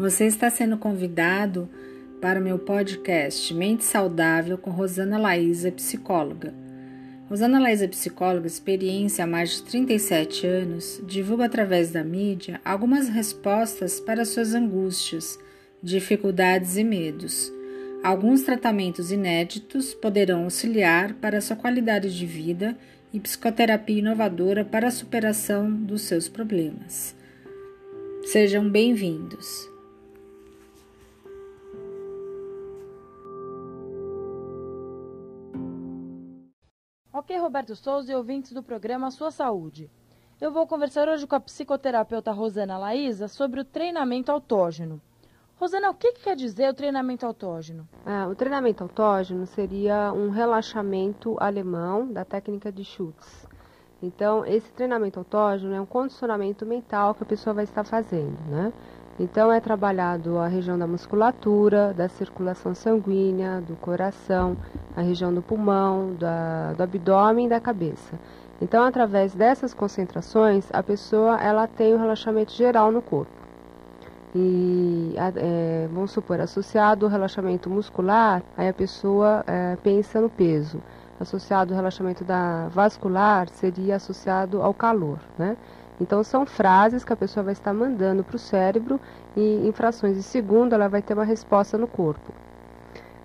Você está sendo convidado para o meu podcast Mente Saudável com Rosana Laísa, psicóloga. Rosana Laísa, psicóloga, experiência há mais de 37 anos, divulga através da mídia algumas respostas para suas angústias, dificuldades e medos. Alguns tratamentos inéditos poderão auxiliar para sua qualidade de vida e psicoterapia inovadora para a superação dos seus problemas. Sejam bem-vindos. Ok, Roberto Souza e ouvintes do programa Sua Saúde. Eu vou conversar hoje com a psicoterapeuta Rosana Laísa sobre o treinamento autógeno. Rosana, o que, que quer dizer o treinamento autógeno? Ah, o treinamento autógeno seria um relaxamento alemão da técnica de Schutz. Então, esse treinamento autógeno é um condicionamento mental que a pessoa vai estar fazendo, né? Então, é trabalhado a região da musculatura, da circulação sanguínea, do coração, a região do pulmão, da, do abdômen e da cabeça. Então, através dessas concentrações, a pessoa ela tem um relaxamento geral no corpo. E é, vamos supor, associado ao relaxamento muscular, aí a pessoa é, pensa no peso. Associado ao relaxamento da vascular, seria associado ao calor, né? Então, são frases que a pessoa vai estar mandando para o cérebro e em frações de segundo ela vai ter uma resposta no corpo.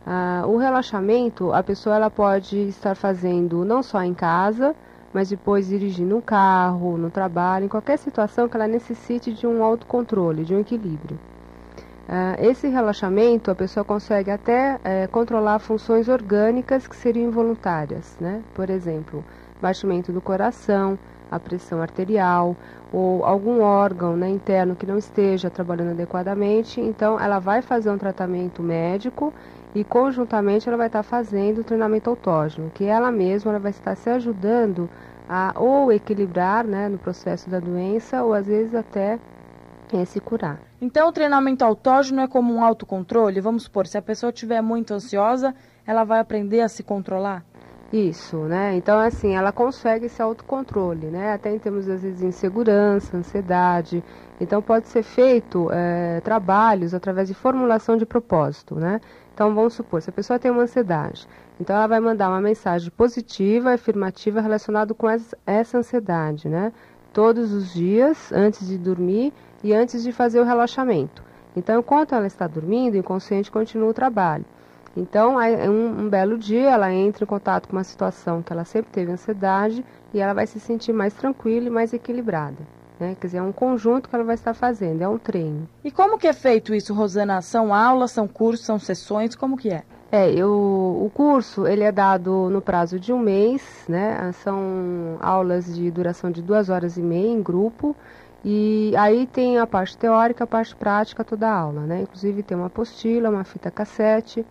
Ah, o relaxamento, a pessoa ela pode estar fazendo não só em casa, mas depois dirigindo um carro, no trabalho, em qualquer situação que ela necessite de um autocontrole, de um equilíbrio. Ah, esse relaxamento, a pessoa consegue até eh, controlar funções orgânicas que seriam involuntárias, né? Por exemplo, batimento do coração, a pressão arterial ou algum órgão né, interno que não esteja trabalhando adequadamente, então ela vai fazer um tratamento médico e conjuntamente ela vai estar fazendo o treinamento autógeno, que ela mesma ela vai estar se ajudando a ou equilibrar né, no processo da doença ou às vezes até é, se curar. Então o treinamento autógeno é como um autocontrole? Vamos supor, se a pessoa estiver muito ansiosa, ela vai aprender a se controlar? Isso, né? Então, assim, ela consegue esse autocontrole, né? Até em termos, às vezes, de insegurança, ansiedade. Então, pode ser feito é, trabalhos através de formulação de propósito, né? Então, vamos supor, se a pessoa tem uma ansiedade, então ela vai mandar uma mensagem positiva, afirmativa relacionada com essa ansiedade, né? Todos os dias, antes de dormir e antes de fazer o relaxamento. Então, enquanto ela está dormindo, o inconsciente continua o trabalho. Então, um, um, belo dia, ela entra em contato com uma situação que ela sempre teve ansiedade e ela vai se sentir mais tranquila e mais equilibrada. Né? Quer dizer, é um conjunto que ela vai estar fazendo, é um treino. E como que é feito isso, Rosana? São aulas, são cursos, são sessões, como que é? É, eu, o curso ele é dado no prazo de um mês, né? São aulas de duração de duas horas e meia em grupo. E aí tem a parte teórica, a parte prática, toda a aula, né? Inclusive tem uma apostila, uma fita cassete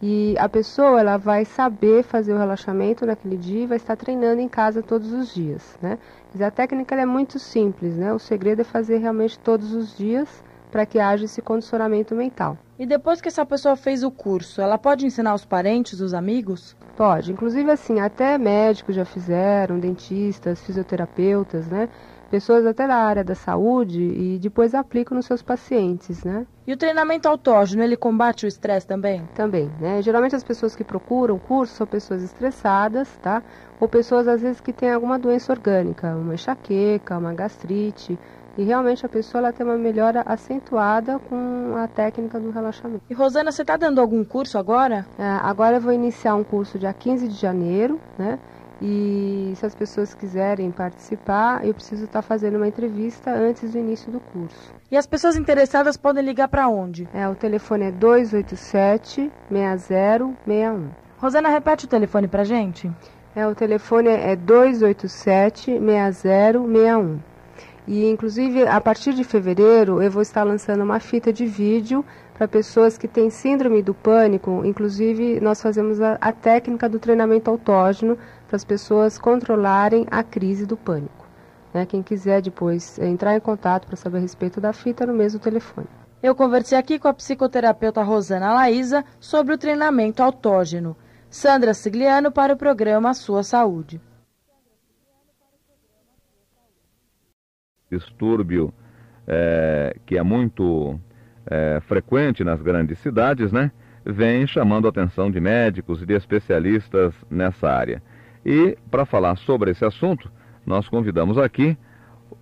e a pessoa ela vai saber fazer o relaxamento naquele dia e vai estar treinando em casa todos os dias, né? Mas a técnica é muito simples, né? O segredo é fazer realmente todos os dias para que haja esse condicionamento mental. E depois que essa pessoa fez o curso, ela pode ensinar os parentes, os amigos? Pode, inclusive assim, até médicos já fizeram, dentistas, fisioterapeutas, né? Pessoas até da área da saúde e depois aplicam nos seus pacientes, né? E o treinamento autógeno, ele combate o estresse também? Também, né? Geralmente as pessoas que procuram o curso são pessoas estressadas, tá? Ou pessoas às vezes que têm alguma doença orgânica, uma enxaqueca, uma gastrite, e realmente a pessoa ela tem uma melhora acentuada com a técnica do relaxamento. E Rosana, você está dando algum curso agora? É, agora eu vou iniciar um curso dia 15 de janeiro, né? E se as pessoas quiserem participar, eu preciso estar fazendo uma entrevista antes do início do curso. E as pessoas interessadas podem ligar para onde? É, o telefone é 287 6061. Rosana, repete o telefone para gente. É, o telefone é 287 6061. E inclusive a partir de fevereiro eu vou estar lançando uma fita de vídeo para pessoas que têm síndrome do pânico. Inclusive nós fazemos a, a técnica do treinamento autógeno para as pessoas controlarem a crise do pânico. Né? Quem quiser depois entrar em contato para saber a respeito da fita no mesmo telefone. Eu conversei aqui com a psicoterapeuta Rosana Laísa sobre o treinamento autógeno. Sandra Sigliano para o programa Sua Saúde. Distúrbio é, que é muito é, frequente nas grandes cidades, né? Vem chamando a atenção de médicos e de especialistas nessa área. E para falar sobre esse assunto, nós convidamos aqui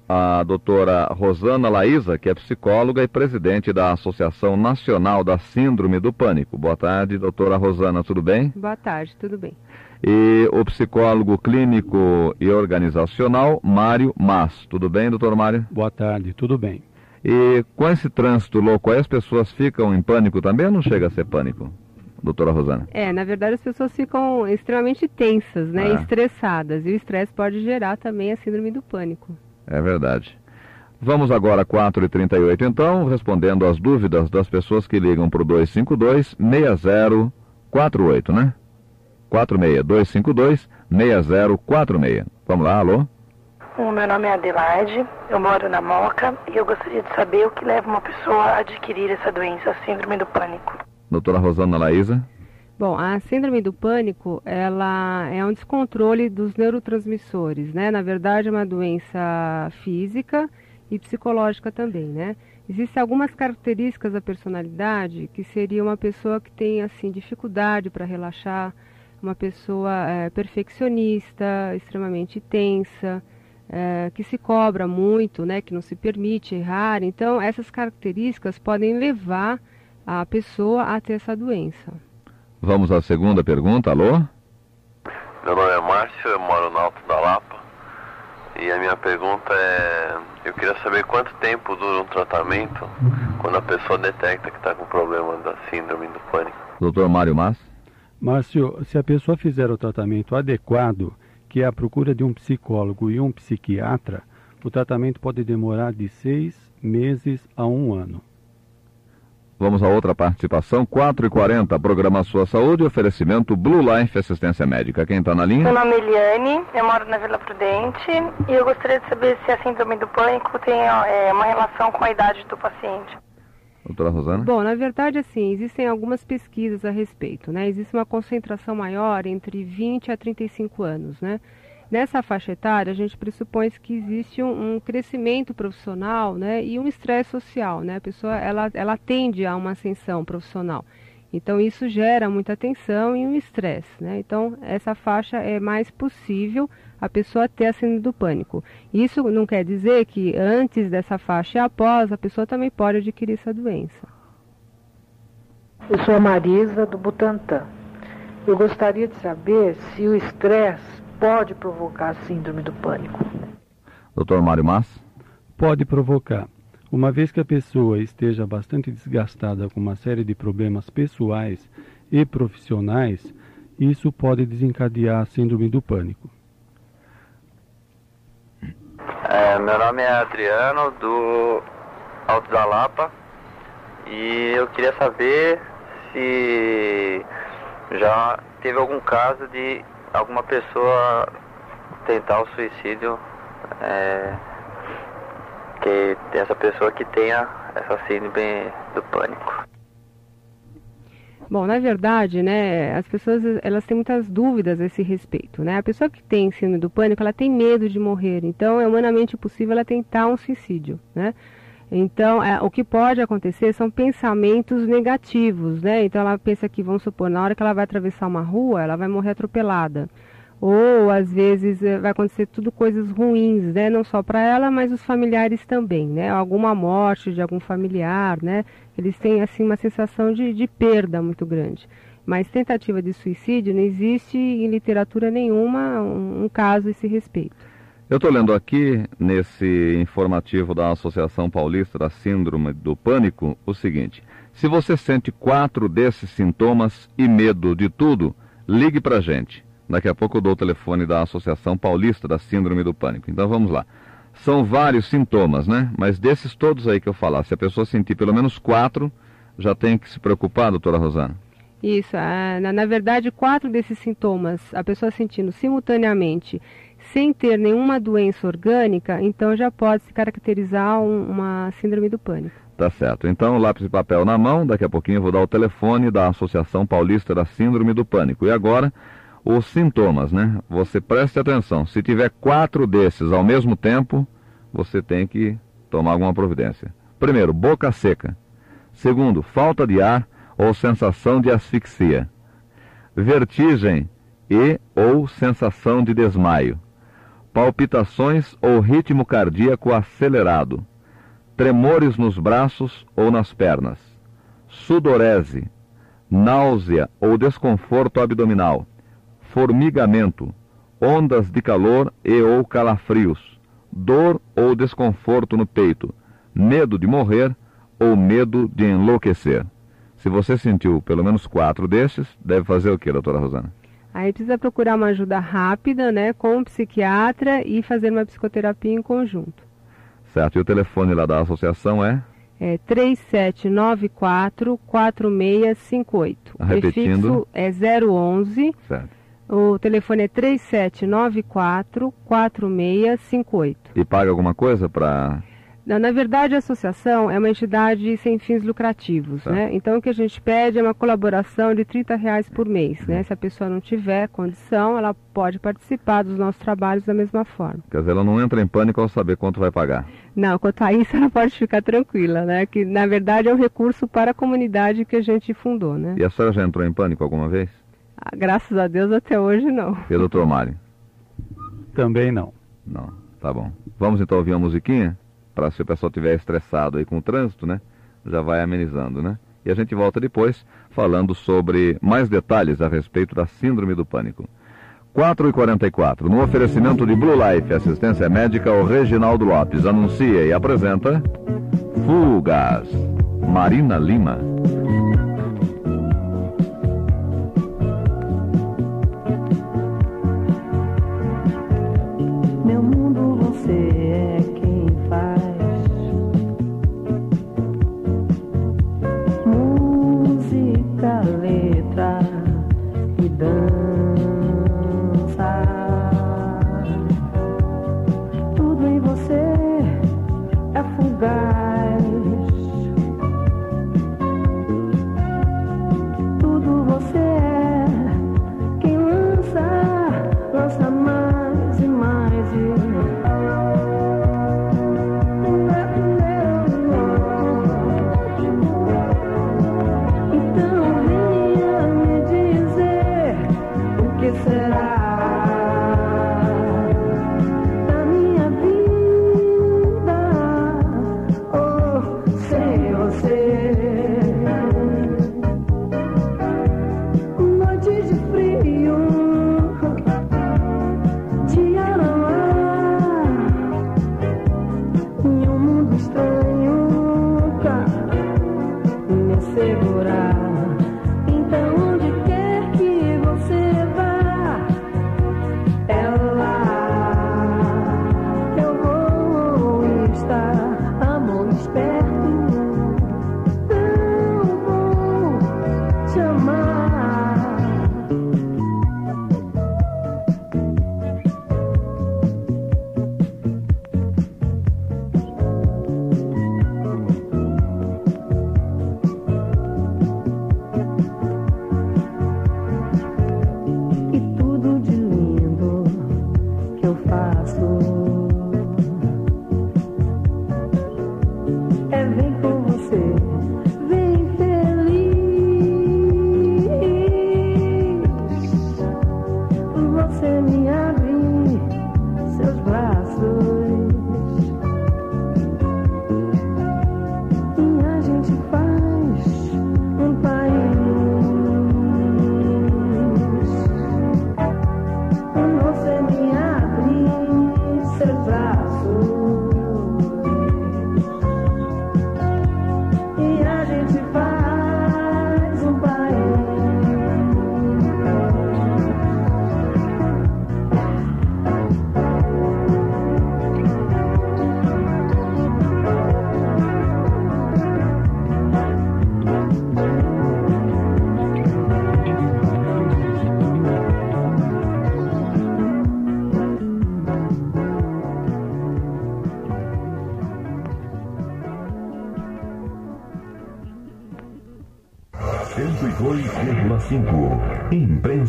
a doutora Rosana Laísa, que é psicóloga e presidente da Associação Nacional da Síndrome do Pânico. Boa tarde, doutora Rosana, tudo bem? Boa tarde, tudo bem. E o psicólogo clínico e organizacional, Mário Mas. Tudo bem, doutor Mário? Boa tarde, tudo bem. E com esse trânsito louco aí, as pessoas ficam em pânico também ou não chega a ser pânico? Doutora Rosana. É, na verdade as pessoas ficam extremamente tensas, né? Ah. Estressadas. E o estresse pode gerar também a síndrome do pânico. É verdade. Vamos agora 4h38 então, respondendo às dúvidas das pessoas que ligam para o 252-6048, né? 46-252-6046. Vamos lá, alô? O meu nome é Adelaide, eu moro na Moca e eu gostaria de saber o que leva uma pessoa a adquirir essa doença, a síndrome do pânico. Doutora Rosana Laísa. Bom, a síndrome do pânico, ela é um descontrole dos neurotransmissores, né? Na verdade, é uma doença física e psicológica também, né? Existem algumas características da personalidade que seria uma pessoa que tem, assim, dificuldade para relaxar, uma pessoa é, perfeccionista, extremamente tensa, é, que se cobra muito, né, que não se permite errar. Então, essas características podem levar a pessoa a ter essa doença. Vamos à segunda pergunta. Alô? Meu nome é Márcio, eu moro no Alto da Lapa. E a minha pergunta é: eu queria saber quanto tempo dura um tratamento quando a pessoa detecta que está com problema da síndrome do pânico. Doutor Mário Márcio. Márcio, se a pessoa fizer o tratamento adequado, que é a procura de um psicólogo e um psiquiatra, o tratamento pode demorar de seis meses a um ano. Vamos a outra participação, 4 e 40 programa Sua Saúde, oferecimento Blue Life Assistência Médica. Quem está na linha? Meu nome é Eliane, eu moro na Vila Prudente e eu gostaria de saber se a síndrome do pânico tem é, uma relação com a idade do paciente. Doutora Rosana? Bom, na verdade, assim, existem algumas pesquisas a respeito, né? Existe uma concentração maior entre 20 a 35 anos, né? Nessa faixa etária, a gente pressupõe que existe um, um crescimento profissional, né? E um estresse social, né? A pessoa, ela, ela tende a uma ascensão profissional. Então, isso gera muita tensão e um estresse, né? Então, essa faixa é mais possível a pessoa ter a síndrome do pânico. Isso não quer dizer que antes dessa faixa e após, a pessoa também pode adquirir essa doença. Eu sou a Marisa, do Butantan. Eu gostaria de saber se o estresse pode provocar a síndrome do pânico. Doutor Mário Mas? Pode provocar. Uma vez que a pessoa esteja bastante desgastada com uma série de problemas pessoais e profissionais, isso pode desencadear a síndrome do pânico. É, meu nome é Adriano, do Alto da Lapa, e eu queria saber se já teve algum caso de alguma pessoa tentar o suicídio, é, que essa pessoa que tenha essa síndrome do pânico. Bom, na verdade, né, as pessoas elas têm muitas dúvidas a esse respeito, né? A pessoa que tem síndrome do pânico, ela tem medo de morrer, então é humanamente possível ela tentar um suicídio, né? Então, é, o que pode acontecer são pensamentos negativos, né? Então ela pensa que, vamos supor, na hora que ela vai atravessar uma rua, ela vai morrer atropelada ou às vezes eh, vai acontecer tudo coisas ruins, né? Não só para ela, mas os familiares também, né? Alguma morte de algum familiar, né? Eles têm assim uma sensação de, de perda muito grande. Mas tentativa de suicídio não existe em literatura nenhuma um, um caso a esse respeito. Eu estou lendo aqui, nesse informativo da Associação Paulista da Síndrome do Pânico, o seguinte: se você sente quatro desses sintomas e medo de tudo, ligue para a gente. Daqui a pouco eu dou o telefone da Associação Paulista da Síndrome do Pânico. Então vamos lá. São vários sintomas, né? Mas desses todos aí que eu falar, se a pessoa sentir pelo menos quatro, já tem que se preocupar, doutora Rosana? Isso. Na, na verdade, quatro desses sintomas, a pessoa sentindo simultaneamente, sem ter nenhuma doença orgânica, então já pode se caracterizar um, uma síndrome do pânico. Tá certo. Então, lápis e papel na mão, daqui a pouquinho eu vou dar o telefone da Associação Paulista da Síndrome do Pânico. E agora, os sintomas, né? Você preste atenção. Se tiver quatro desses ao mesmo tempo, você tem que tomar alguma providência. Primeiro, boca seca. Segundo, falta de ar ou sensação de asfixia. Vertigem e ou sensação de desmaio. Palpitações ou ritmo cardíaco acelerado. Tremores nos braços ou nas pernas. Sudorese. Náusea ou desconforto abdominal. Formigamento. Ondas de calor e ou calafrios. Dor ou desconforto no peito. Medo de morrer ou medo de enlouquecer. Se você sentiu pelo menos quatro desses, deve fazer o que, doutora Rosana? Aí precisa procurar uma ajuda rápida, né, com um psiquiatra e fazer uma psicoterapia em conjunto. Certo. E o telefone lá da associação é? É 3794-4658. Repetindo. O prefixo é 011. Certo. O telefone é 3794-4658. E paga alguma coisa para Na, na verdade, a associação é uma entidade sem fins lucrativos, Tá. né? Então, o que a gente pede é uma colaboração de 30 reais por mês, né? Se a pessoa não tiver condição, ela pode participar dos nossos trabalhos da mesma forma. Quer dizer, ela não entra em pânico ao saber quanto vai pagar. Não, quanto a isso, ela pode ficar tranquila, né? Que, na verdade, é um recurso para a comunidade que a gente fundou, né? E a senhora já entrou em pânico alguma vez? Ah, Graças a Deus, até hoje, não. E o doutor Mário? Também não. Não. Tá bom. Vamos então ouvir uma musiquinha? Para se o pessoal estiver estressado aí com o trânsito, né? Já vai amenizando, né? E a gente volta depois falando sobre mais detalhes a respeito da síndrome do pânico. 4 e 44 no oferecimento de Blue Life, assistência médica, o Reginaldo Lopes anuncia e apresenta Fugas, Marina Lima.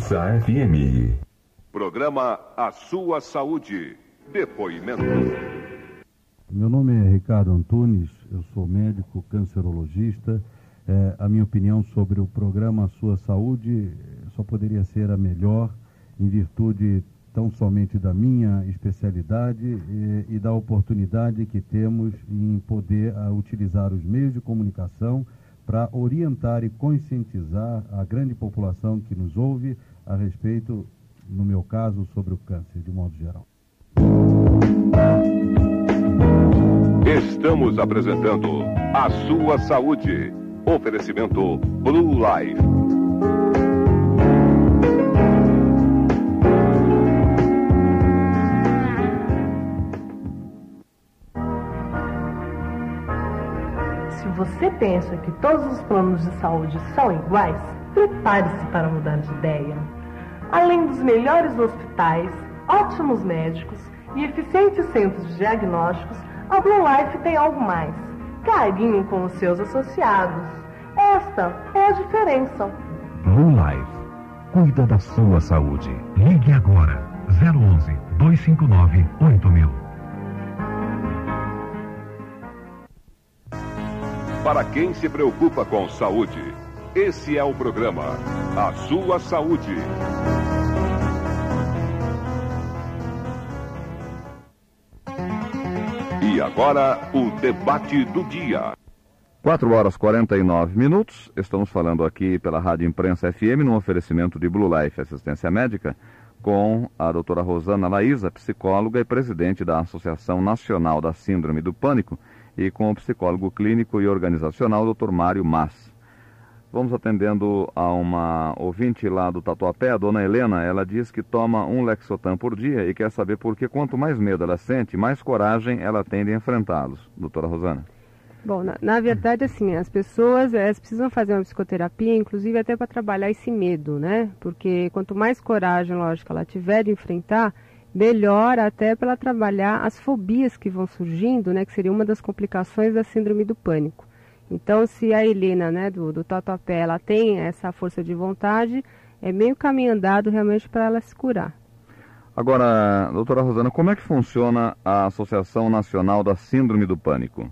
Imprensa FM. Programa A Sua Saúde. Depoimento. Meu nome é Ricardo Antunes, eu sou médico cancerologista É, a minha opinião sobre o programa Sua Saúde só poderia ser a melhor em virtude tão somente da minha especialidade e, e da oportunidade que temos em poder a, utilizar os meios de comunicação para orientar e conscientizar a grande população que nos ouve a respeito, no meu caso, sobre o câncer, de modo geral. Estamos apresentando A Sua Saúde. Oferecimento Blue Life. Se você pensa que todos os planos de saúde são iguais, prepare-se para mudar de ideia. Além dos melhores hospitais, ótimos médicos e eficientes centros de diagnósticos, a Blue Life tem algo mais: carinho com os seus associados. Esta é a diferença. Blue Life. Cuida da sua saúde. Ligue agora. 011 259 8000. Para quem se preocupa com saúde, esse é o programa A Sua Saúde. E agora, o debate do dia. 4 horas 49 minutos. Estamos falando aqui pela Rádio Imprensa FM, num oferecimento de Blue Life Assistência Médica, com a doutora Rosana Laísa, psicóloga e presidente da Associação Nacional da Síndrome do Pânico, e com o psicólogo clínico e organizacional, doutor Mário Mas. Vamos atendendo a uma ouvinte lá do Tatuapé, a dona Helena. Ela diz que toma um Lexotan por dia e quer saber por que quanto mais medo ela sente, mais coragem ela tem de enfrentá-los. Doutora Rosana. Bom, na, na, verdade, assim, as pessoas elas precisam fazer uma psicoterapia, inclusive até para trabalhar esse medo, né? Porque quanto mais coragem, lógico, ela tiver de enfrentar, melhor até para trabalhar as fobias que vão surgindo, né? Que seria uma das complicações da síndrome do pânico. Então, se a Helena, né, do, do Tatuapé, ela tem essa força de vontade, é meio caminho andado realmente para ela se curar. Agora, doutora Rosana, como é que funciona a Associação Nacional da Síndrome do Pânico?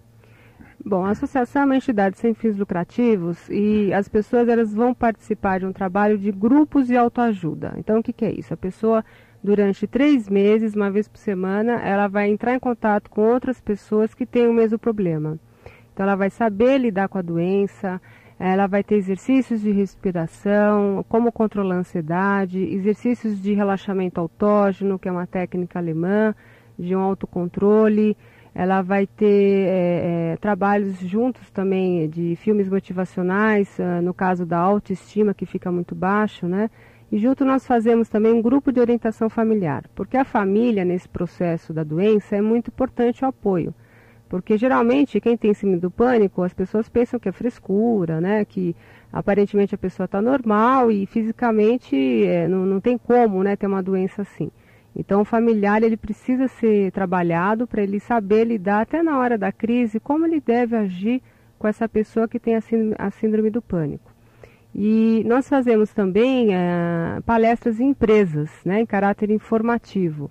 Bom, a associação é uma entidade sem fins lucrativos e as pessoas elas vão participar de um trabalho de grupos de autoajuda. Então, o que, que é isso? A pessoa, durante três meses, uma vez por semana, ela vai entrar em contato com outras pessoas que têm o mesmo problema. Então, ela vai saber lidar com a doença, ela vai ter exercícios de respiração, como controlar a ansiedade, exercícios de relaxamento autógeno, que é uma técnica alemã, de um autocontrole. Ela vai ter é, é, trabalhos juntos também de filmes motivacionais, uh, no caso da autoestima, que fica muito baixo, né? E junto nós fazemos também um grupo de orientação familiar, porque a família, nesse processo da doença, é muito importante o apoio. Porque geralmente quem tem síndrome do pânico, as pessoas pensam que é frescura, né? Que aparentemente a pessoa está normal e fisicamente é, não, não tem como né, ter uma doença assim. Então o familiar ele precisa ser trabalhado para ele saber lidar até na hora da crise, como ele deve agir com essa pessoa que tem a síndrome, a síndrome do pânico. E nós fazemos também é, palestras em empresas, né, em caráter informativo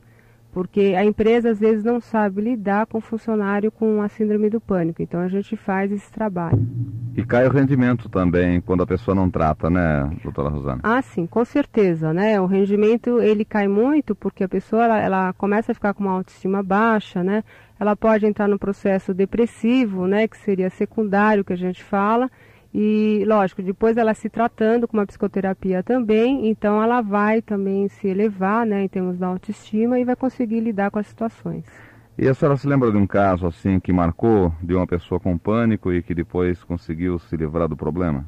porque a empresa às vezes não sabe lidar com o funcionário com a síndrome do pânico. Então a gente faz esse trabalho. E cai o rendimento também quando a pessoa não trata, né, doutora Rosana? Ah, sim, com certeza, né? O rendimento ele cai muito porque a pessoa ela, ela começa a ficar com uma autoestima baixa, né? Ela pode entrar no processo depressivo, né, que seria secundário que a gente fala e, lógico, depois ela se tratando com uma psicoterapia também, então ela vai também se elevar, né, em termos da autoestima e vai conseguir lidar com as situações. E a senhora se lembra de um caso assim que marcou de uma pessoa com pânico e que depois conseguiu se livrar do problema?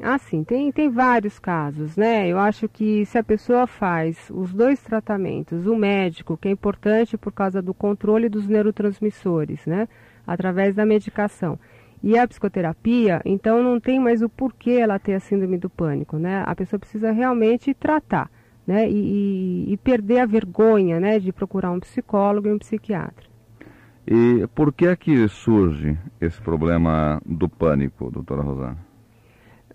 Ah, sim, tem, tem vários casos, né? Eu acho que se a pessoa faz os dois tratamentos, o médico, que é importante por causa do controle dos neurotransmissores, né? Através da medicação e a psicoterapia, então não tem mais o porquê ela ter a síndrome do pânico, né? A pessoa precisa realmente tratar, né? E, e, e perder a vergonha, né? De procurar um psicólogo e um psiquiatra. E por que é que surge esse problema do pânico, doutora Rosana?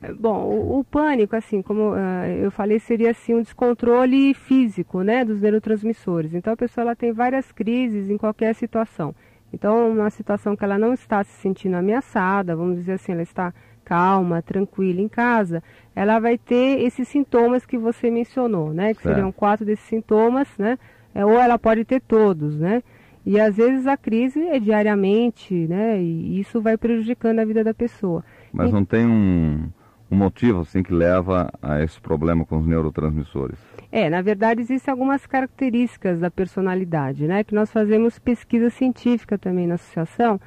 É, bom, o, o pânico, assim, como uh, eu falei, seria assim um descontrole físico, né, dos neurotransmissores. Então a pessoa ela tem várias crises em qualquer situação. Então, uma situação que ela não está se sentindo ameaçada, vamos dizer assim, ela está calma, tranquila em casa, ela vai ter esses sintomas que você mencionou, né? Que Certo. seriam quatro desses sintomas, né? É, ou ela pode ter todos, né? E às vezes a crise é diariamente, né? E isso vai prejudicando a vida da pessoa. Mas E- não tem um, um motivo assim que leva a esse problema com os neurotransmissores. É, na verdade existem algumas características da personalidade, né? Que nós fazemos pesquisa científica também na associação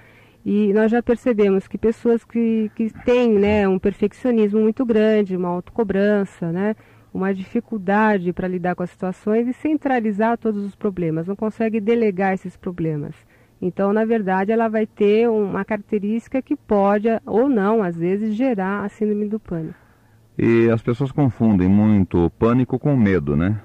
e nós já percebemos que pessoas que, que têm né, um perfeccionismo muito grande, uma autocobrança, né? Uma dificuldade para lidar com as situações e centralizar todos os problemas, não consegue delegar esses problemas. Então, na verdade, ela vai ter uma característica que pode, ou não, às vezes, gerar a síndrome do pânico. E as pessoas confundem muito pânico com medo, né?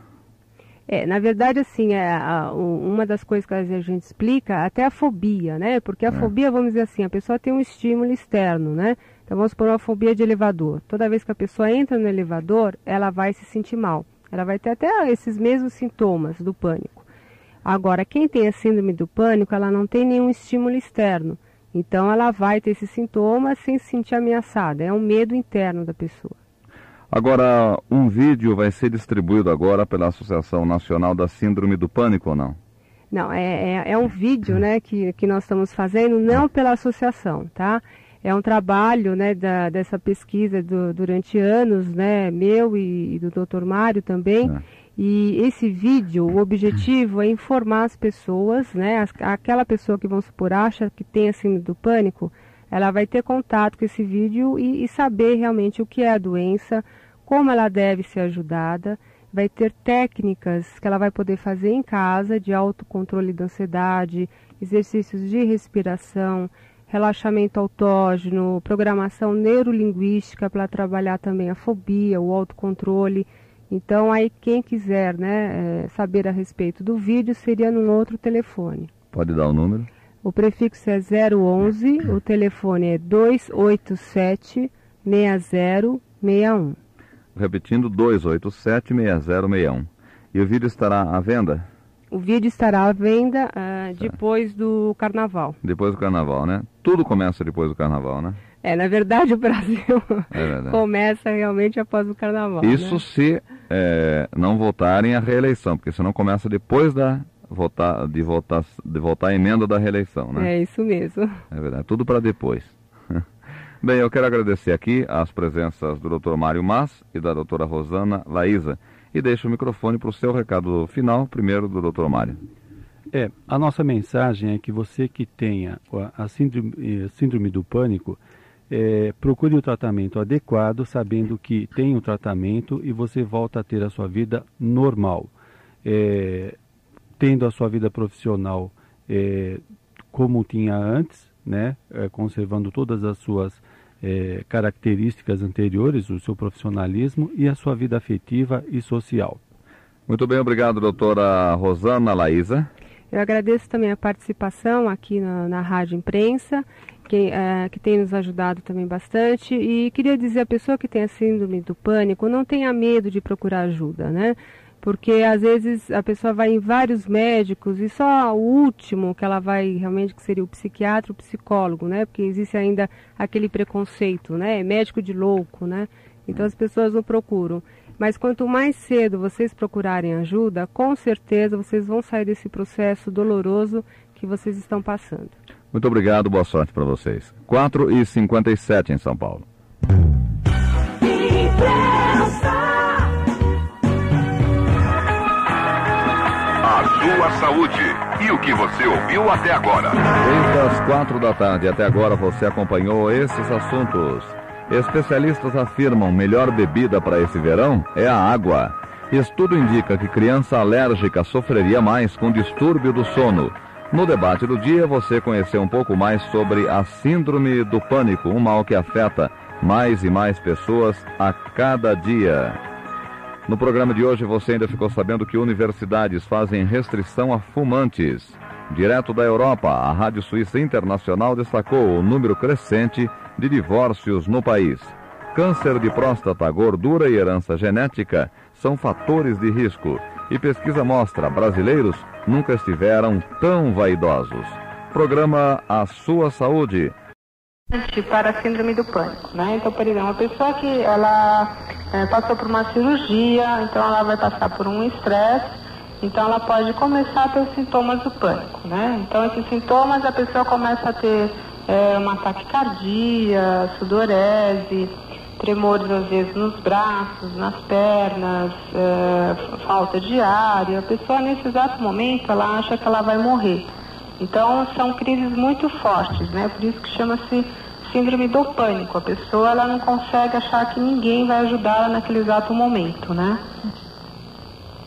É, na verdade, assim, é, a- uma das coisas que a gente explica, até a fobia, né? Porque a fobia, vamos dizer assim, a pessoa tem um estímulo externo, né? Então vamos por uma fobia de elevador. Toda vez que a pessoa entra no elevador, ela vai se sentir mal. Ela vai ter até esses mesmos sintomas do pânico. Agora, quem tem a síndrome do pânico, ela não tem nenhum estímulo externo. Então ela vai ter esses sintomas sem se sentir ameaçada. É um medo interno da pessoa. Agora, um vídeo vai ser distribuído agora pela Associação Nacional da Síndrome do Pânico ou não? Não, é, é, é um vídeo né, que, que nós estamos fazendo, não pela associação, tá? É um trabalho né, da, dessa pesquisa do- durante anos, né, meu e, e do Dr. Mário também. E esse vídeo, o objetivo é informar as pessoas, né, aquela pessoa que, vamos supor, acha que tem a síndrome do pânico, ela vai ter contato com esse vídeo e, e saber realmente o que é a doença, como ela deve ser ajudada, vai ter técnicas que ela vai poder fazer em casa de autocontrole da ansiedade, exercícios de respiração, relaxamento autógeno, programação neurolinguística para trabalhar também a fobia, o autocontrole. Então, aí quem quiser né, eh, saber a respeito do vídeo seria num outro telefone. Pode dar o número? O prefixo é 011, o telefone é 287 6061. Repetindo, 287-6061. E o vídeo estará à venda O vídeo estará à venda ah, depois do carnaval. depois do carnaval, né? Tudo começa depois do carnaval, né? É, na verdade o Brasil É verdade. começa realmente após o carnaval. Isso né? se eh, não votarem a reeleição, porque senão começa depois da votar, de, votar, de votar a emenda da reeleição, né? É isso mesmo. É verdade, tudo para depois. Bem, eu quero agradecer aqui as presenças do Dr. Mário Mas e da doutora Rosana Laísa e deixo o microfone para o seu recado final, primeiro do Dr. Mário. É, a nossa mensagem é que você que tenha a- a síndrome, eh, síndrome do pânico, eh, procure o tratamento adequado, sabendo que tem o tratamento e você volta a ter a sua vida normal. Eh, tendo a sua vida profissional eh, como tinha antes, né, eh, conservando todas as suas eh, características anteriores, o seu profissionalismo e a sua vida afetiva e social. Muito bem, obrigado, doutora Rosana Laísa. Eu agradeço também a participação aqui na, na Rádio Imprensa, que, eh, que tem nos ajudado também bastante. E queria dizer à pessoa que tem a síndrome do pânico, não tenha medo de procurar ajuda, né? Porque às vezes a pessoa vai em vários médicos e só o último que ela vai realmente, que seria o psiquiatra, o psicólogo, né? Porque existe ainda aquele preconceito, né? Médico de louco, né? Então as pessoas não procuram. Mas quanto mais cedo vocês procurarem ajuda, com certeza vocês vão sair desse processo doloroso que vocês estão passando. Muito obrigado, boa sorte para vocês. 4 e 57 em São Paulo. A sua saúde e o que você ouviu até agora. Desde as quatro da tarde até agora você acompanhou esses assuntos. Especialistas afirmam melhor bebida para esse verão é a água. Estudo indica que criança alérgica sofreria mais com distúrbio do sono. No debate do dia, você conheceu um pouco mais sobre a síndrome do pânico, um mal que afeta mais e mais pessoas a cada dia. No programa de hoje você ainda ficou sabendo que universidades fazem restrição a fumantes. Direto da Europa, a Rádio Suíça Internacional destacou o número crescente de divórcios no país. Câncer de próstata, gordura e herança genética são fatores de risco. E pesquisa mostra brasileiros nunca estiveram tão vaidosos. Programa A Sua Saúde. para a síndrome do pânico, né? Então, por exemplo, uma pessoa que ela é, passou por uma cirurgia, então ela vai passar por um estresse, então ela pode começar a ter sintomas do pânico, né? Então esses sintomas a pessoa começa a ter é, uma taquicardia, sudorese, tremores às vezes nos braços, nas pernas, é, falta de ar, e a pessoa nesse exato momento ela acha que ela vai morrer. Então são crises muito fortes, né? Por isso que chama-se síndrome do pânico. A pessoa ela não consegue achar que ninguém vai ajudá-la naquele exato momento, né?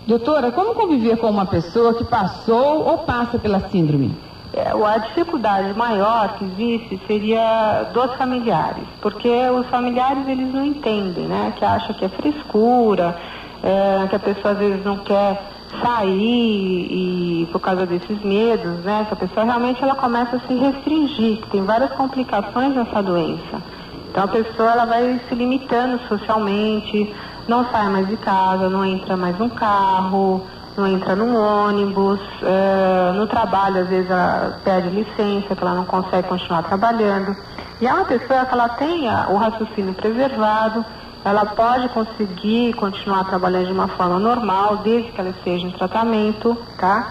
Doutora, como conviver com uma pessoa que passou ou passa pela síndrome? É, a dificuldade maior que existe seria dos familiares, porque os familiares eles não entendem, né? Que acham que é frescura, é, que a pessoa às vezes não quer sair e por causa desses medos, né? Essa pessoa realmente ela começa a se restringir, tem várias complicações nessa doença. Então a pessoa ela vai se limitando socialmente, não sai mais de casa, não entra mais no carro, não entra no ônibus, é, no trabalho às vezes ela perde licença, que ela não consegue continuar trabalhando. E é uma pessoa que ela tenha o raciocínio preservado, ela pode conseguir continuar trabalhando de uma forma normal, desde que ela esteja em tratamento, tá?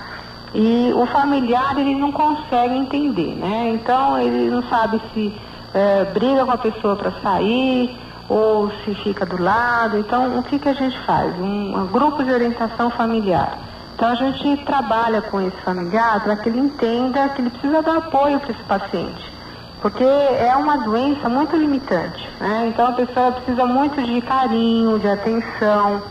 E o familiar, ele não consegue entender, né? Então, ele não sabe se é, briga com a pessoa para sair ou se fica do lado. Então, o que, que a gente faz? Um, um grupo de orientação familiar. Então, a gente trabalha com esse familiar para que ele entenda que ele precisa dar apoio para esse paciente porque é uma doença muito limitante, né? Então a pessoa precisa muito de carinho, de atenção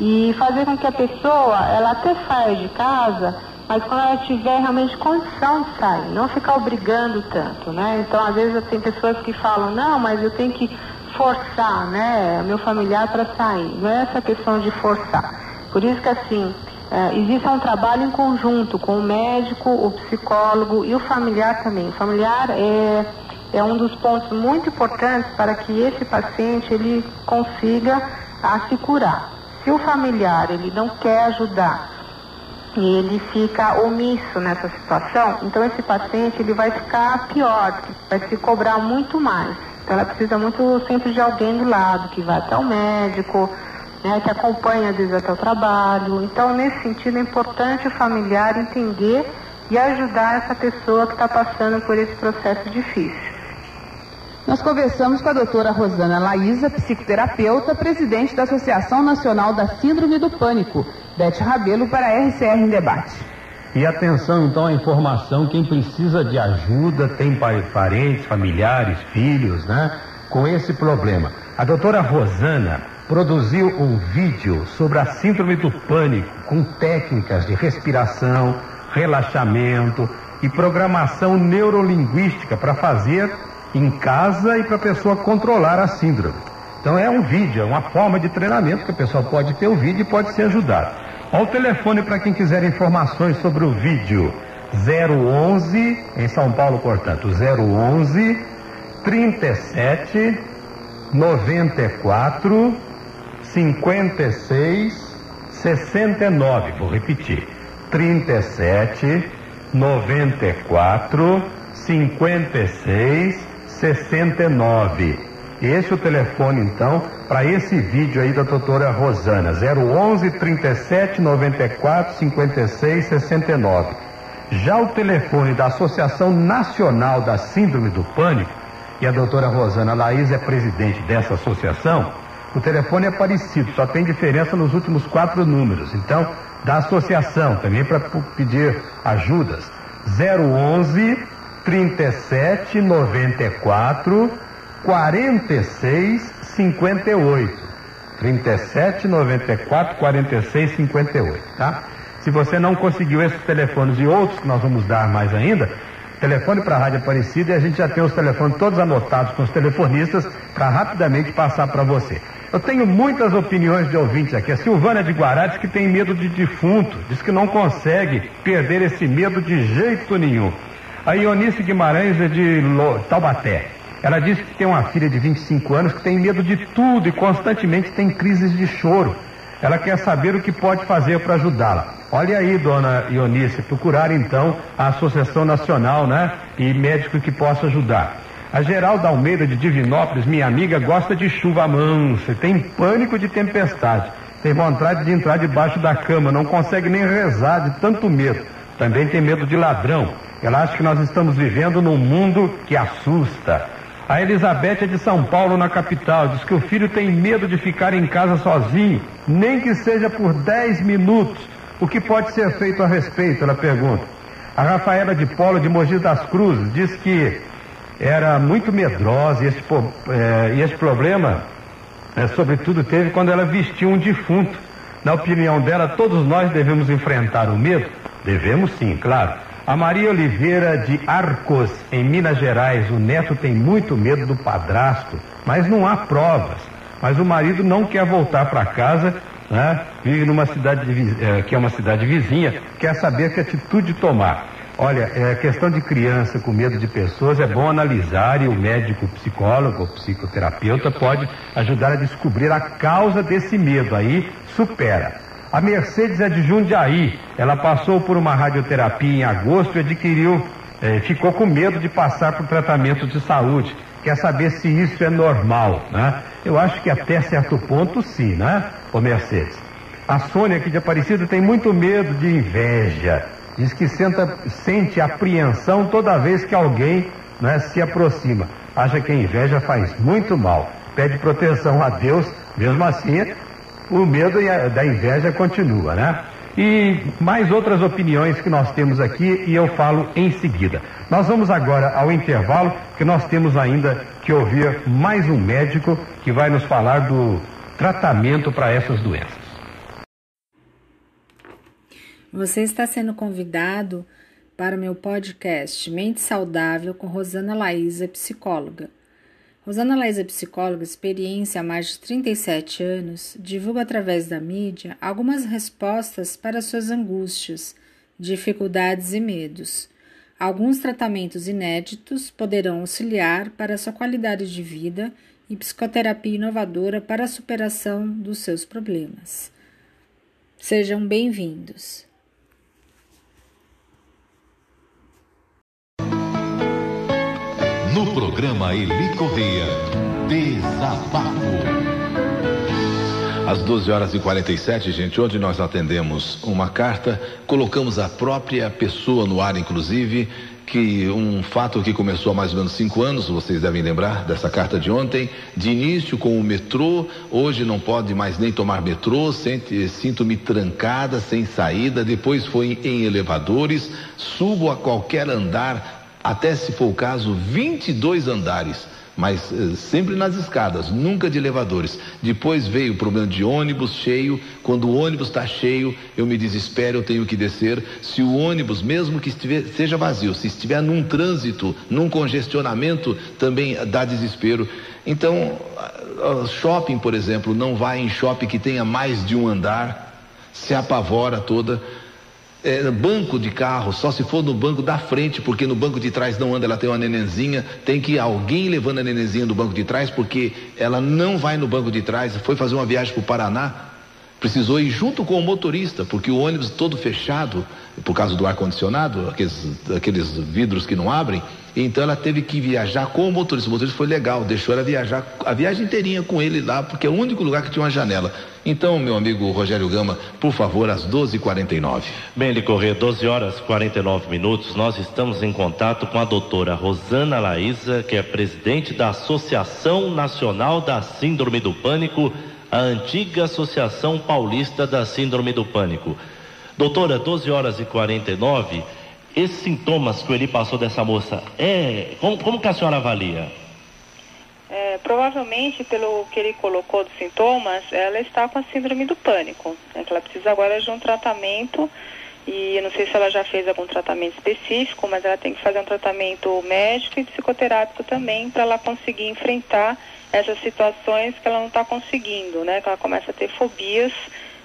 e fazer com que a pessoa, ela até saia de casa, mas quando ela tiver realmente condição de sair, não ficar obrigando tanto, né? Então às vezes tem pessoas que falam, não, mas eu tenho que forçar, né, meu familiar para sair. Não é essa questão de forçar. Por isso que assim, é, existe um trabalho em conjunto com o médico, o psicólogo e o familiar também. O familiar é, é um dos pontos muito importantes para que esse paciente ele consiga a se curar. Se o familiar ele não quer ajudar e ele fica omisso nessa situação, então esse paciente ele vai ficar pior, vai se cobrar muito mais. Então ela precisa muito sempre de alguém do lado, que vai até o médico, né, que acompanha às vezes até o trabalho. Então, nesse sentido, é importante o familiar entender e ajudar essa pessoa que está passando por esse processo difícil. Nós conversamos com a doutora Rosana Laísa, psicoterapeuta, presidente da Associação Nacional da Síndrome do Pânico, Bete Rabelo, para a RCR em Debate. E atenção então à informação, quem precisa de ajuda, tem parentes, familiares, filhos, né, com esse problema. A doutora Rosana produziu um vídeo sobre a síndrome do pânico com técnicas de respiração, relaxamento e programação neurolinguística para fazer em casa e para a pessoa controlar a síndrome. Então é um vídeo, é uma forma de treinamento que a pessoa pode ter o vídeo e pode ser ajudada. Olha o telefone para quem quiser informações sobre o vídeo. 011 em São Paulo, portanto, 011 37 94 56 69. Vou repetir. 37 94 56 69. Esse é o telefone então para esse vídeo aí da doutora Rosana, 011 37 94 56 69. Já o telefone da Associação Nacional da Síndrome do Pânico, e a doutora Rosana Laís é presidente dessa associação, o telefone é parecido, só tem diferença nos últimos quatro números. Então, da associação, também para pedir ajudas, 011 37 94 46 58. 37 94 46 58, tá? Se você não conseguiu esses telefones e outros que nós vamos dar mais ainda, telefone para a Rádio Aparecida e a gente já tem os telefones todos anotados com os telefonistas para rapidamente passar para você. Eu tenho muitas opiniões de ouvintes aqui. A Silvana de Guará diz que tem medo de defunto, diz que não consegue perder esse medo de jeito nenhum. A Ionice Guimarães é de Taubaté. Ela diz que tem uma filha de 25 anos que tem medo de tudo e constantemente tem crises de choro. Ela quer saber o que pode fazer para ajudá-la. Olha aí, dona Ionice, procurar então a Associação Nacional, né? E médico que possa ajudar. A Geralda Almeida de Divinópolis, minha amiga, gosta de chuva mansa, tem pânico de tempestade. Tem vontade de entrar debaixo da cama, não consegue nem rezar de tanto medo. Também tem medo de ladrão. Ela acha que nós estamos vivendo num mundo que assusta. A Elizabeth é de São Paulo, na capital. Diz que o filho tem medo de ficar em casa sozinho, nem que seja por 10 minutos. O que pode ser feito a respeito? Ela pergunta. A Rafaela de Polo, de Mogi das Cruzes, diz que era muito medrosa e esse, é, esse problema, é, sobretudo, teve quando ela vestiu um defunto. Na opinião dela, todos nós devemos enfrentar o medo? Devemos sim, claro. A Maria Oliveira de Arcos, em Minas Gerais, o neto tem muito medo do padrasto, mas não há provas. Mas o marido não quer voltar para casa, né? vive numa cidade é, que é uma cidade vizinha, quer saber que atitude tomar. Olha, é questão de criança com medo de pessoas, é bom analisar e o médico, psicólogo, psicoterapeuta pode ajudar a descobrir a causa desse medo. Aí supera. A Mercedes é de Jundiaí. Ela passou por uma radioterapia em agosto e adquiriu, eh, ficou com medo de passar por tratamento de saúde. Quer saber se isso é normal, né? Eu acho que até certo ponto sim, né, ô Mercedes? A Sônia aqui de Aparecida tem muito medo de inveja. Diz que senta, sente apreensão toda vez que alguém né, se aproxima. Acha que a inveja faz muito mal. Pede proteção a Deus, mesmo assim, o medo da inveja continua, né? E mais outras opiniões que nós temos aqui e eu falo em seguida. Nós vamos agora ao intervalo, que nós temos ainda que ouvir mais um médico que vai nos falar do tratamento para essas doenças. Você está sendo convidado para o meu podcast Mente Saudável com Rosana Laísa, psicóloga. Rosana Laísa, psicóloga, experiência há mais de 37 anos, divulga através da mídia algumas respostas para suas angústias, dificuldades e medos. Alguns tratamentos inéditos poderão auxiliar para sua qualidade de vida e psicoterapia inovadora para a superação dos seus problemas. Sejam bem-vindos. No programa Eli Correia, Desabafo. Às 12 horas e 47, gente, onde nós atendemos uma carta, colocamos a própria pessoa no ar, inclusive, que um fato que começou há mais ou menos cinco anos, vocês devem lembrar dessa carta de ontem, de início com o metrô, hoje não pode mais nem tomar metrô, sinto-me trancada, sem saída, depois foi em elevadores, subo a qualquer andar, até se for o caso, 22 andares, mas eh, sempre nas escadas, nunca de elevadores. Depois veio o problema de ônibus cheio. Quando o ônibus está cheio, eu me desespero, eu tenho que descer. Se o ônibus, mesmo que estiver, seja vazio, se estiver num trânsito, num congestionamento, também dá desespero. Então, shopping, por exemplo, não vai em shopping que tenha mais de um andar, se apavora toda é, banco de carro, só se for no banco da frente, porque no banco de trás não anda, ela tem uma nenenzinha, tem que ir alguém levando a nenenzinha do banco de trás, porque ela não vai no banco de trás, foi fazer uma viagem para o Paraná, precisou ir junto com o motorista, porque o ônibus todo fechado, por causa do ar-condicionado, aqueles, aqueles vidros que não abrem, então ela teve que viajar com o motorista. O motorista foi legal, deixou ela viajar a viagem inteirinha com ele lá, porque é o único lugar que tinha uma janela. Então, meu amigo Rogério Gama, por favor, às 12h49. Bem, ele correr 12 horas e 49 minutos, nós estamos em contato com a doutora Rosana Laísa, que é presidente da Associação Nacional da Síndrome do Pânico, a antiga Associação Paulista da Síndrome do Pânico. Doutora, 12 horas e 49, esses sintomas que ele passou dessa moça, é, como, como que a senhora avalia? É, provavelmente, pelo que ele colocou dos sintomas, ela está com a síndrome do pânico. Né, que ela precisa agora de um tratamento e eu não sei se ela já fez algum tratamento específico, mas ela tem que fazer um tratamento médico e psicoterápico também para ela conseguir enfrentar essas situações que ela não está conseguindo, né? Que ela começa a ter fobias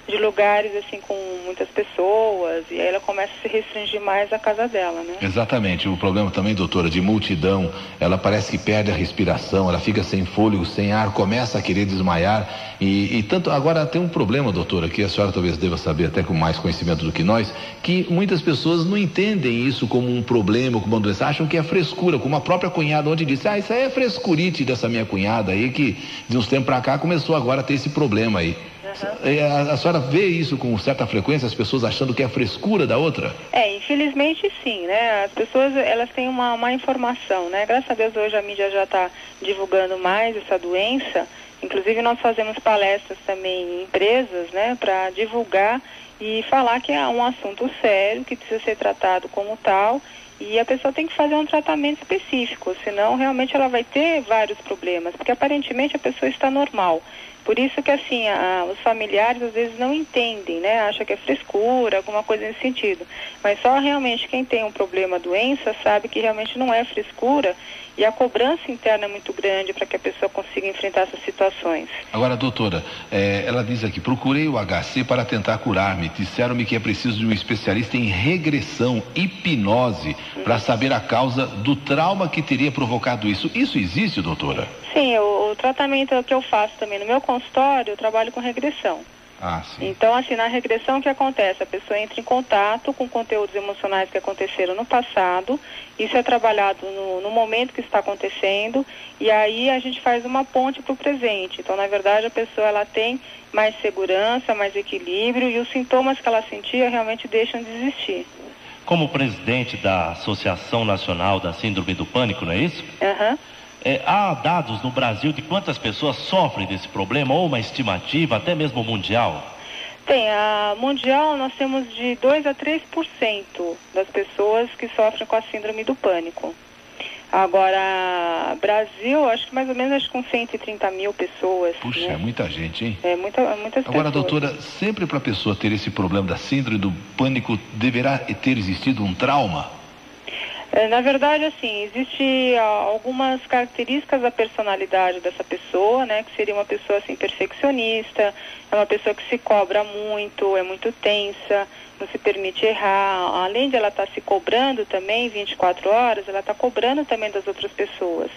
de lugares assim com muitas pessoas e aí ela começa a se restringir mais a casa dela, né? Exatamente. O problema também, doutora, de multidão, ela parece que perde a respiração, ela fica sem fôlego, sem ar, começa a querer desmaiar e, e tanto agora tem um problema, doutora, que a senhora talvez deva saber até com mais conhecimento do que nós, que muitas pessoas não entendem isso como um problema, como uma doença, acham que é frescura, como a própria cunhada ontem disse, ah, isso aí é frescurite dessa minha cunhada aí que de uns tempos para cá começou agora a ter esse problema aí. Uhum. A, a, senhora vê isso com certa frequência, as pessoas achando que é frescura da outra? É, infelizmente sim, né? As pessoas, elas têm uma, uma informação, né? Graças a Deus hoje a mídia já está divulgando mais essa doença. Inclusive nós fazemos palestras também em empresas, né? Para divulgar e falar que é um assunto sério, que precisa ser tratado como tal e a pessoa tem que fazer um tratamento específico, senão realmente ela vai ter vários problemas, porque aparentemente a pessoa está normal. Por isso que assim, a, os familiares às vezes não entendem, né? Acha que é frescura, alguma coisa nesse sentido. Mas só realmente quem tem um problema, doença, sabe que realmente não é frescura e a cobrança interna é muito grande para que a pessoa consiga enfrentar essas situações. Agora, doutora, é, ela diz aqui: procurei o HC para tentar curar-me. Disseram-me que é preciso de um especialista em regressão, hipnose, uhum. para saber a causa do trauma que teria provocado isso. Isso existe, doutora? Sim, o, o tratamento que eu faço também no meu consultório, eu trabalho com regressão. Ah. Então, assim, na regressão o que acontece? A pessoa entra em contato com conteúdos emocionais que aconteceram no passado, isso é trabalhado no, no momento que está acontecendo, e aí a gente faz uma ponte para o presente. Então, na verdade, a pessoa ela tem mais segurança, mais equilíbrio, e os sintomas que ela sentia realmente deixam de existir. Como presidente da Associação Nacional da Síndrome do Pânico, não é isso? Aham. Uhum. É, há dados no Brasil de quantas pessoas sofrem desse problema, ou uma estimativa, até mesmo mundial? Tem, a mundial nós temos de 2 a 3% das pessoas que sofrem com a síndrome do pânico. Agora, Brasil, acho que mais ou menos acho com 130 mil pessoas. Puxa, né? é muita gente, hein? É muita, muitas Agora, pessoas. doutora, sempre para a pessoa ter esse problema da síndrome do pânico, deverá ter existido um trauma? É, na verdade, assim, existe algumas características da personalidade dessa pessoa, né? Que seria uma pessoa, assim, perfeccionista, é uma pessoa que se cobra muito, é muito tensa, não se permite errar. Além de ela estar tá se cobrando também 24 horas, ela está cobrando também das outras pessoas.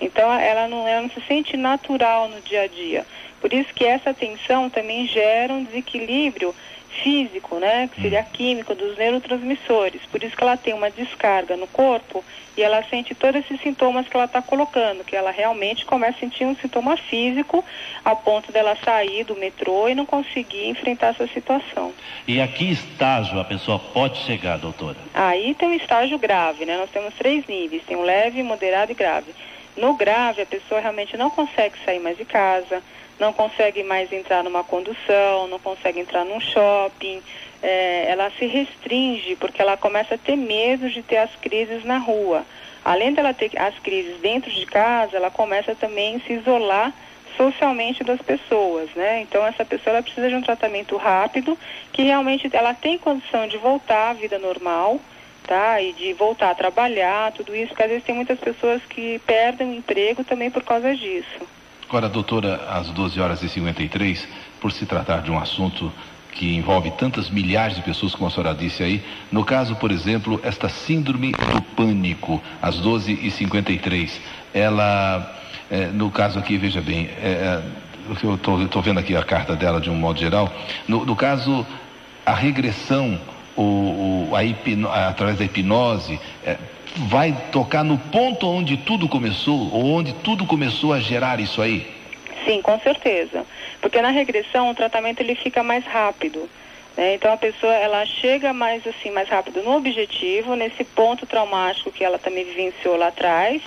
Então, ela não, ela não se sente natural no dia a dia. Por isso que essa tensão também gera um desequilíbrio físico, né, que seria químico dos neurotransmissores. Por isso que ela tem uma descarga no corpo e ela sente todos esses sintomas que ela está colocando, que ela realmente começa a sentir um sintoma físico a ponto dela sair do metrô e não conseguir enfrentar essa situação. E a que estágio a pessoa pode chegar, doutora? Aí tem um estágio grave, né? Nós temos três níveis, tem o leve, moderado e grave. No grave, a pessoa realmente não consegue sair mais de casa, não consegue mais entrar numa condução, não consegue entrar num shopping, é, ela se restringe porque ela começa a ter medo de ter as crises na rua. Além dela ter as crises dentro de casa, ela começa também a se isolar socialmente das pessoas, né? Então essa pessoa ela precisa de um tratamento rápido, que realmente ela tem condição de voltar à vida normal, tá? E de voltar a trabalhar, tudo isso, porque às vezes tem muitas pessoas que perdem o emprego também por causa disso. Agora, doutora, às 12 horas e 53, por se tratar de um assunto que envolve tantas milhares de pessoas, como a senhora disse aí, no caso, por exemplo, esta síndrome do pânico, às 12 e 53, ela, é, no caso aqui, veja bem, é, é eu estou vendo aqui a carta dela de um modo geral, no, no caso, a regressão, o, o, a hipno, através da hipnose, é, vai tocar no ponto onde tudo começou, ou onde tudo começou a gerar isso aí? Sim, com certeza. Porque na regressão o tratamento ele fica mais rápido. Né? Então a pessoa ela chega mais assim mais rápido no objetivo, nesse ponto traumático que ela também vivenciou lá atrás.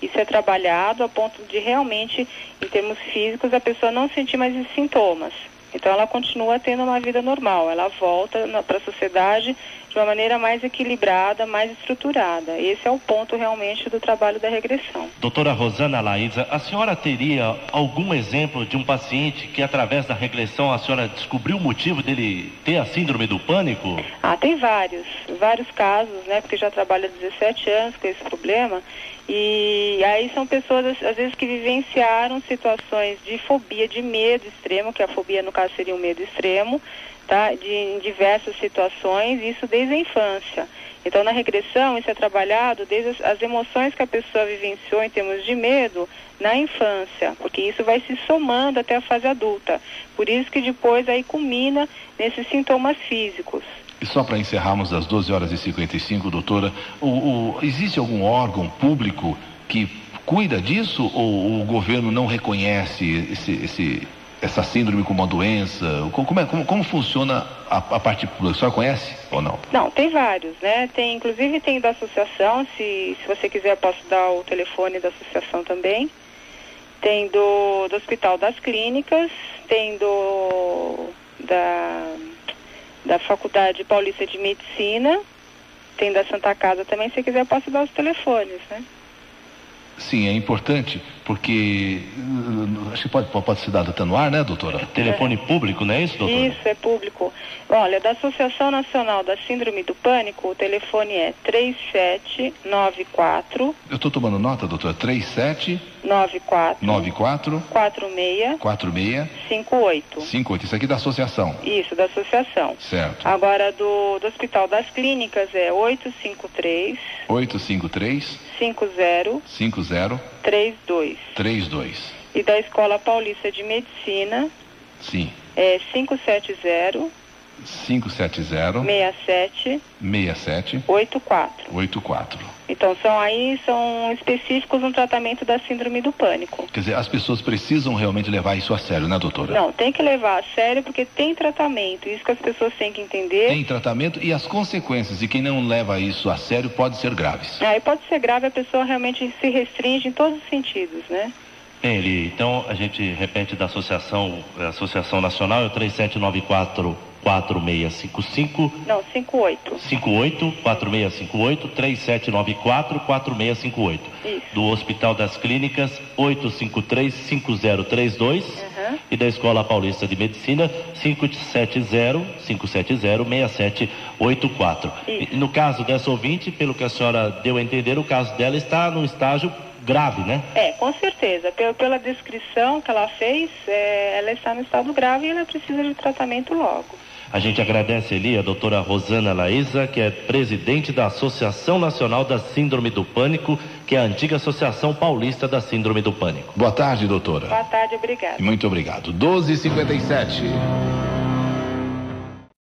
Isso é trabalhado a ponto de realmente, em termos físicos, a pessoa não sentir mais esses sintomas. Então ela continua tendo uma vida normal, ela volta para a sociedade de uma maneira mais equilibrada, mais estruturada. Esse é o ponto realmente do trabalho da regressão. Doutora Rosana Laísa, a senhora teria algum exemplo de um paciente que, através da regressão, a senhora descobriu o motivo dele ter a síndrome do pânico? Ah, tem vários, vários casos, né? Porque já trabalho há 17 anos com esse problema. E aí são pessoas, às vezes, que vivenciaram situações de fobia, de medo extremo, que a fobia, no caso, seria um medo extremo, tá? De, em diversas situações, isso desde a infância. Então, na regressão, isso é trabalhado desde as, as emoções que a pessoa vivenciou em termos de medo na infância, porque isso vai se somando até a fase adulta. Por isso que depois aí culmina nesses sintomas físicos. E só para encerrarmos às 12 horas e 55, doutora, o, o, existe algum órgão público que cuida disso ou o governo não reconhece esse, esse, essa síndrome como uma doença? Como, é, como, como funciona a, a parte pública? A senhora conhece ou não? Não, tem vários, né? Tem, inclusive tem da associação, se, se você quiser posso dar o telefone da associação também. Tem do, do Hospital das Clínicas, tem do da, da Faculdade Paulista de Medicina, tem da Santa Casa também, se quiser posso dar os telefones, né? Sim, é importante, porque uh, acho que pode, pode ser dado até no ar, né, doutora? Telefone público, não é isso, doutora? Isso, é público. Olha, da Associação Nacional da Síndrome do Pânico, o telefone é 3794 Eu estou tomando nota, doutora. 37 94 94 46 46 58. 58. Isso aqui da associação. Isso, da associação. Certo. Agora do, do Hospital das Clínicas é 853 853 50 50 32. 32. E da Escola Paulista de Medicina Sim. é 570 570 67 67 84. 84. Então são aí são específicos no tratamento da síndrome do pânico. Quer dizer, as pessoas precisam realmente levar isso a sério, né, doutora? Não, tem que levar a sério porque tem tratamento. Isso que as pessoas têm que entender. Tem tratamento e as consequências de quem não leva isso a sério podem ser graves. Aí pode ser grave, a pessoa realmente se restringe em todos os sentidos, né? Bem, Eli, então a gente repete da associação, a Associação Nacional, é o 3794 4655 Não, 58. 58 4658 3794 4658. Isso. Do Hospital das Clínicas 853 5032 Uhum. e da Escola Paulista de Medicina 570 570 6784. E No caso dessa ouvinte, pelo que a senhora deu a entender, o caso dela está num estágio grave, né? É, com certeza. Pela, pela descrição que ela fez, é, ela está no estado grave e ela precisa de tratamento logo. A gente agradece ali a doutora Rosana Laísa, que é presidente da Associação Nacional da Síndrome do Pânico, que é a antiga Associação Paulista da Síndrome do Pânico. Boa tarde, doutora. Boa tarde, obrigada. Muito obrigado. 12h57.